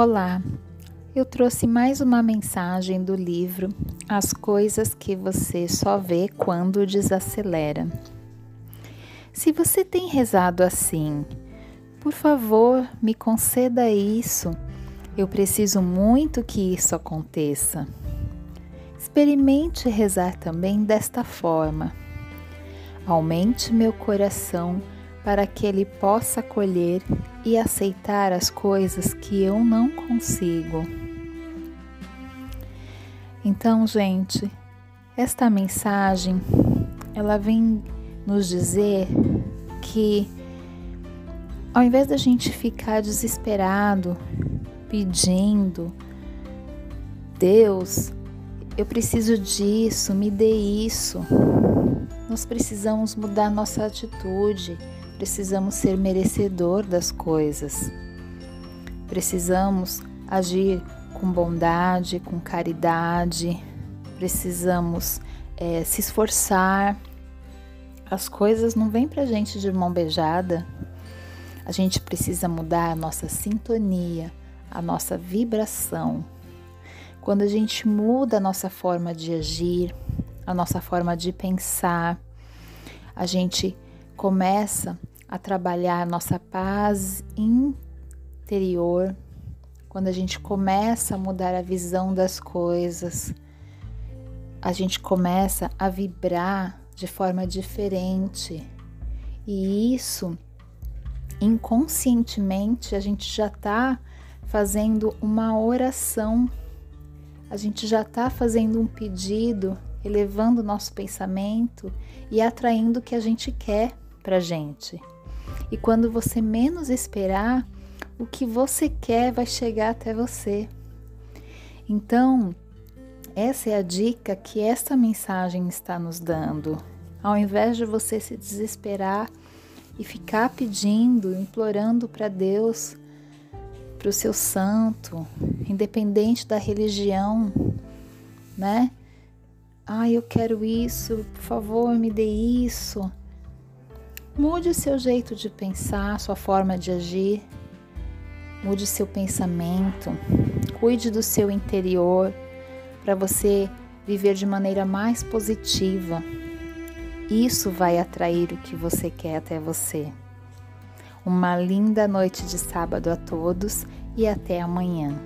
Olá, eu trouxe mais uma mensagem do livro As Coisas que Você Só Vê Quando Desacelera. Se você tem rezado assim, por favor, me conceda isso. Eu preciso muito que isso aconteça. Experimente rezar também desta forma. Aumente meu coração para que ele possa acolher e aceitar as coisas que eu não consigo. Então, gente, esta mensagem ela vem nos dizer que ao invés da gente ficar desesperado, pedindo, Deus, eu preciso disso, me dê isso. Nós precisamos mudar nossa atitude precisamos ser merecedor das coisas. Precisamos agir com bondade, com caridade, precisamos é, se esforçar. As coisas não vêm para a gente de mão beijada. A gente precisa mudar a nossa sintonia, a nossa vibração. Quando a gente muda a nossa forma de agir, a nossa forma de pensar, a gente começa a trabalhar nossa paz interior, quando a gente começa a mudar a visão das coisas, a gente começa a vibrar de forma diferente. E isso, inconscientemente, a gente já está fazendo uma oração, a gente já está fazendo um pedido, elevando o nosso pensamento e atraindo o que a gente quer para gente. E quando você menos esperar, o que você quer vai chegar até você. Então, essa é a dica que esta mensagem está nos dando. Ao invés de você se desesperar e ficar pedindo, implorando para Deus, para o seu santo, independente da religião, né? Ah, eu quero isso, por favor, me dê isso. Mude seu jeito de pensar, sua forma de agir. Mude seu pensamento. Cuide do seu interior para você viver de maneira mais positiva. Isso vai atrair o que você quer até você. Uma linda noite de sábado a todos e até amanhã.